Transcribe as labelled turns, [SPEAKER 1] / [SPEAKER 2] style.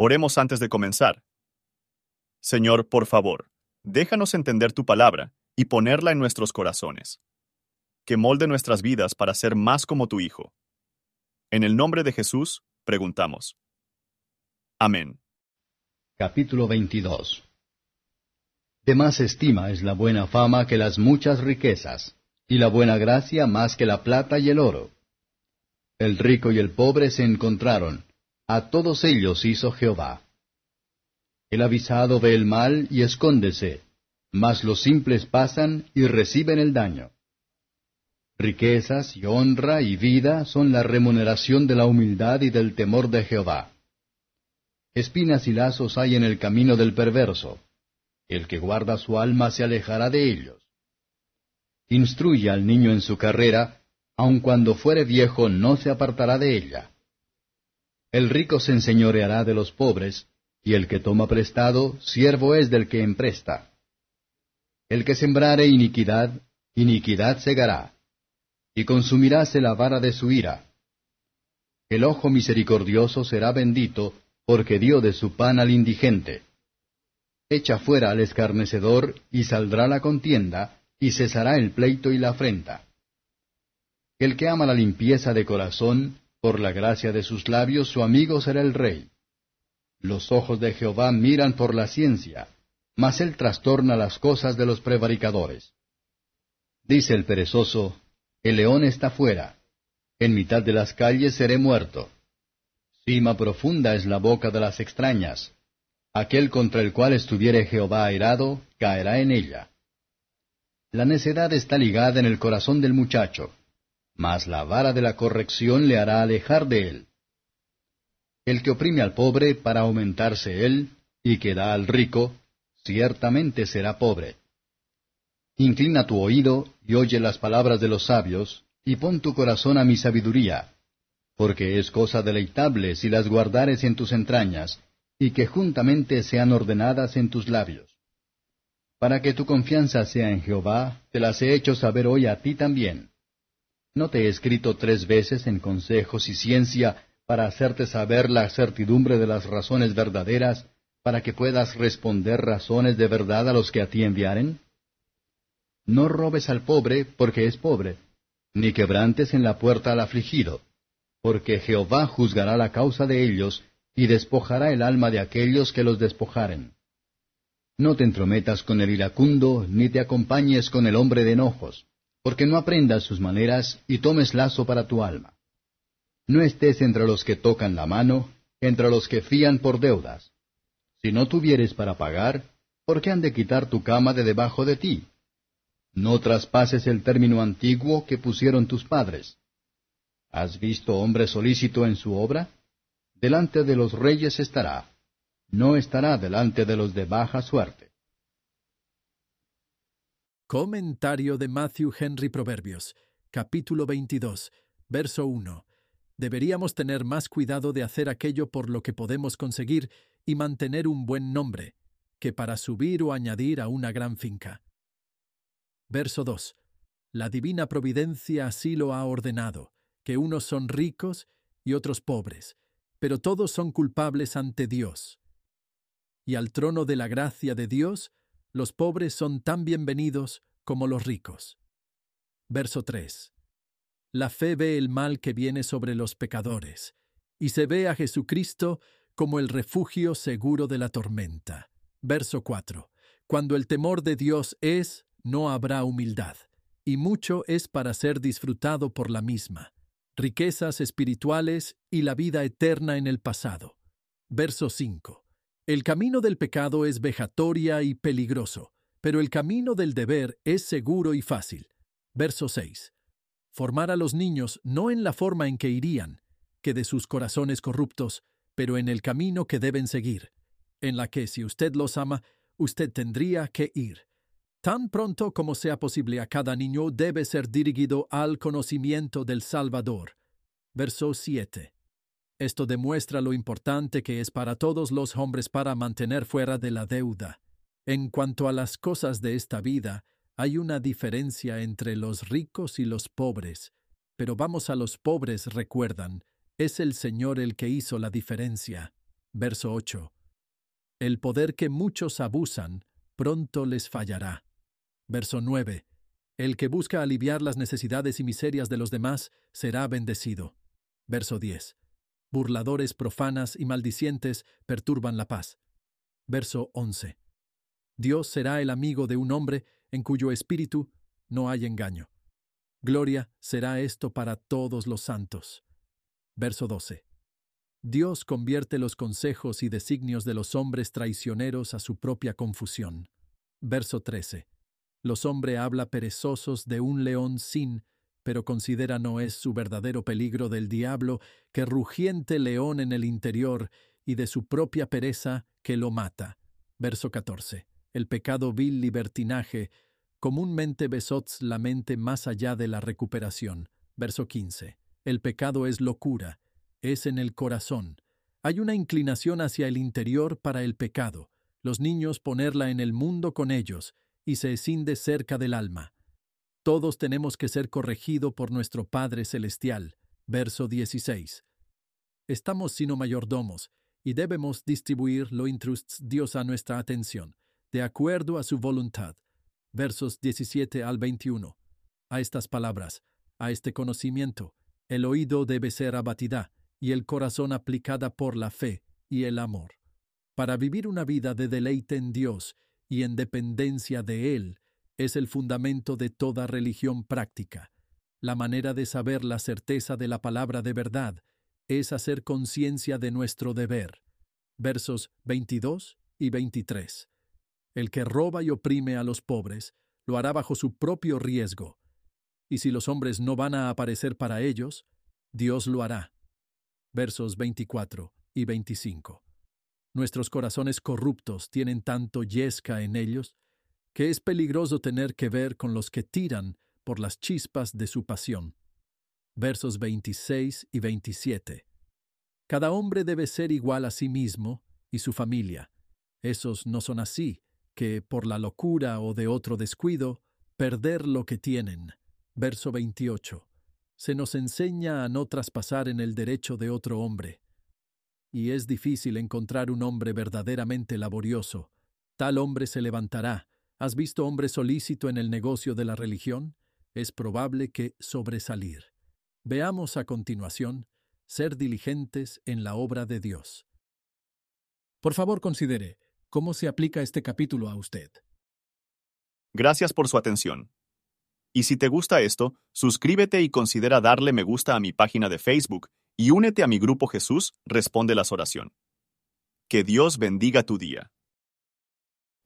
[SPEAKER 1] Oremos antes de comenzar. Señor, por favor, déjanos entender tu palabra y ponerla en nuestros corazones. Que molde nuestras vidas para ser más como tu Hijo. En el nombre de Jesús, preguntamos. Amén.
[SPEAKER 2] Capítulo 22 De más estima es la buena fama que las muchas riquezas, y la buena gracia más que la plata y el oro. El rico y el pobre se encontraron, a todos ellos hizo Jehová. El avisado ve el mal y escóndese, mas los simples pasan y reciben el daño. Riquezas y honra y vida son la remuneración de la humildad y del temor de Jehová. Espinas y lazos hay en el camino del perverso. El que guarda su alma se alejará de ellos. Instruye al niño en su carrera, aun cuando fuere viejo no se apartará de ella. El rico se enseñoreará de los pobres, y el que toma prestado, siervo es del que empresta. El que sembrare iniquidad, iniquidad segará, y consumiráse la vara de su ira. El ojo misericordioso será bendito, porque dio de su pan al indigente. Echa fuera al escarnecedor, y saldrá la contienda, y cesará el pleito y la afrenta. El que ama la limpieza de corazón, por la gracia de sus labios su amigo será el rey. Los ojos de Jehová miran por la ciencia, mas él trastorna las cosas de los prevaricadores. Dice el perezoso, el león está fuera, en mitad de las calles seré muerto. Cima profunda es la boca de las extrañas. Aquel contra el cual estuviere Jehová airado, caerá en ella. La necedad está ligada en el corazón del muchacho, mas la vara de la corrección le hará alejar de él. El que oprime al pobre para aumentarse él, y que da al rico, ciertamente será pobre. Inclina tu oído y oye las palabras de los sabios, y pon tu corazón a mi sabiduría, porque es cosa deleitable si las guardares en tus entrañas, y que juntamente sean ordenadas en tus labios. Para que tu confianza sea en Jehová, te las he hecho saber hoy a ti también. ¿No te he escrito tres veces en consejos y ciencia para hacerte saber la certidumbre de las razones verdaderas, para que puedas responder razones de verdad a los que a ti enviaren? No robes al pobre, porque es pobre, ni quebrantes en la puerta al afligido, porque Jehová juzgará la causa de ellos, y despojará el alma de aquellos que los despojaren. No te entrometas con el iracundo, ni te acompañes con el hombre de enojos porque no aprendas sus maneras y tomes lazo para tu alma. No estés entre los que tocan la mano, entre los que fían por deudas. Si no tuvieres para pagar, ¿por qué han de quitar tu cama de debajo de ti? No traspases el término antiguo que pusieron tus padres. ¿Has visto hombre solícito en su obra? Delante de los reyes estará, no estará delante de los de baja suerte.
[SPEAKER 3] Comentario de Matthew Henry Proverbios, capítulo 22, verso 1. Deberíamos tener más cuidado de hacer aquello por lo que podemos conseguir y mantener un buen nombre, que para subir o añadir a una gran finca. Verso 2. La divina providencia así lo ha ordenado, que unos son ricos y otros pobres, pero todos son culpables ante Dios. Y al trono de la gracia de Dios los pobres son tan bienvenidos como los ricos. Verso 3. La fe ve el mal que viene sobre los pecadores, y se ve a Jesucristo como el refugio seguro de la tormenta. Verso 4. Cuando el temor de Dios es, no habrá humildad, y mucho es para ser disfrutado por la misma, riquezas espirituales y la vida eterna en el pasado. Verso 5. El camino del pecado es vejatoria y peligroso, pero el camino del deber es seguro y fácil. Verso 6. Formar a los niños no en la forma en que irían, que de sus corazones corruptos, pero en el camino que deben seguir, en la que si usted los ama, usted tendría que ir. Tan pronto como sea posible a cada niño debe ser dirigido al conocimiento del Salvador. Verso 7. Esto demuestra lo importante que es para todos los hombres para mantener fuera de la deuda. En cuanto a las cosas de esta vida, hay una diferencia entre los ricos y los pobres, pero vamos a los pobres, recuerdan, es el Señor el que hizo la diferencia. verso 8. El poder que muchos abusan, pronto les fallará. Verso 9. El que busca aliviar las necesidades y miserias de los demás será bendecido. Verso 10. Burladores profanas y maldicientes perturban la paz. Verso 11. Dios será el amigo de un hombre en cuyo espíritu no hay engaño. Gloria será esto para todos los santos. Verso 12. Dios convierte los consejos y designios de los hombres traicioneros a su propia confusión. Verso 13. Los hombres habla perezosos de un león sin, pero considera no es su verdadero peligro del diablo, que rugiente león en el interior, y de su propia pereza que lo mata. Verso 14. El pecado vil libertinaje, comúnmente besots la mente más allá de la recuperación. Verso 15. El pecado es locura, es en el corazón. Hay una inclinación hacia el interior para el pecado. Los niños ponerla en el mundo con ellos, y se escinde cerca del alma. Todos tenemos que ser corregido por nuestro Padre Celestial. Verso 16. Estamos sino mayordomos, y debemos distribuir lo intrusts Dios a nuestra atención, de acuerdo a su voluntad. Versos 17 al 21. A estas palabras, a este conocimiento, el oído debe ser abatida, y el corazón aplicada por la fe y el amor. Para vivir una vida de deleite en Dios y en dependencia de Él es el fundamento de toda religión práctica. La manera de saber la certeza de la palabra de verdad es hacer conciencia de nuestro deber. Versos 22 y 23. El que roba y oprime a los pobres lo hará bajo su propio riesgo. Y si los hombres no van a aparecer para ellos, Dios lo hará. Versos 24 y 25. Nuestros corazones corruptos tienen tanto yesca en ellos que es peligroso tener que ver con los que tiran por las chispas de su pasión. Versos 26 y 27. Cada hombre debe ser igual a sí mismo y su familia. Esos no son así, que por la locura o de otro descuido, perder lo que tienen. Verso 28. Se nos enseña a no traspasar en el derecho de otro hombre y es difícil encontrar un hombre verdaderamente laborioso. Tal hombre se levantará. ¿Has visto hombre solícito en el negocio de la religión? Es probable que sobresalir. Veamos a continuación ser diligentes en la obra de Dios. Por favor, considere cómo se aplica este capítulo a usted.
[SPEAKER 1] Gracias por su atención. Y si te gusta esto, suscríbete y considera darle me gusta a mi página de Facebook y únete a mi grupo Jesús Responde las Oración. Que Dios bendiga tu día.